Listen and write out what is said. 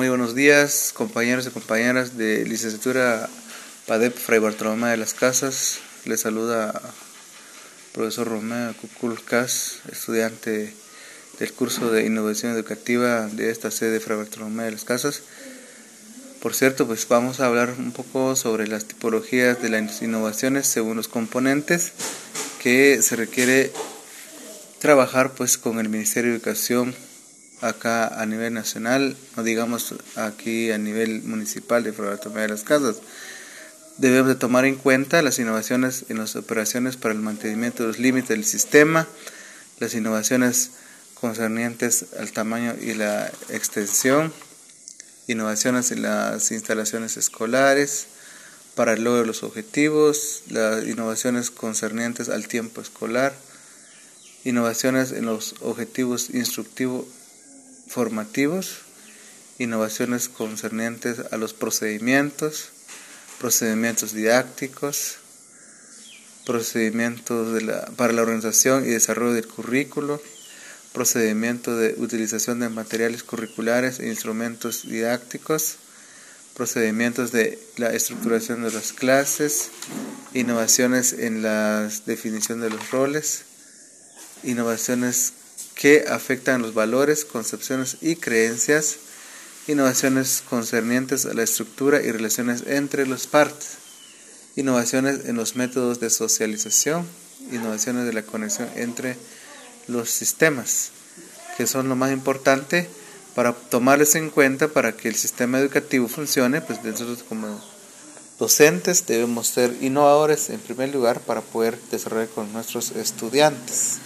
Muy buenos días, compañeros y compañeras de licenciatura PADEP Fray Bartolomé de las Casas. Les saluda profesor Romeo Cuculcas, estudiante del curso de innovación educativa de esta sede Fray Bartolomé de las Casas. Por cierto, pues vamos a hablar un poco sobre las tipologías de las innovaciones según los componentes que se requiere trabajar pues con el Ministerio de Educación acá a nivel nacional, no digamos aquí a nivel municipal de Bartolomé de las Casas. Debemos de tomar en cuenta las innovaciones en las operaciones para el mantenimiento de los límites del sistema, las innovaciones concernientes al tamaño y la extensión, innovaciones en las instalaciones escolares para el logro de los objetivos, las innovaciones concernientes al tiempo escolar, innovaciones en los objetivos instructivos formativos, innovaciones concernientes a los procedimientos, procedimientos didácticos, procedimientos para la organización y desarrollo del currículo, procedimiento de utilización de materiales curriculares e instrumentos didácticos, procedimientos de la estructuración de las clases, innovaciones en la definición de los roles, innovaciones que afectan los valores, concepciones y creencias, innovaciones concernientes a la estructura y relaciones entre las partes, innovaciones en los métodos de socialización, innovaciones de la conexión entre los sistemas, que son lo más importante para tomarles en cuenta para que el sistema educativo funcione, pues nosotros como docentes debemos ser innovadores en primer lugar para poder desarrollar con nuestros estudiantes.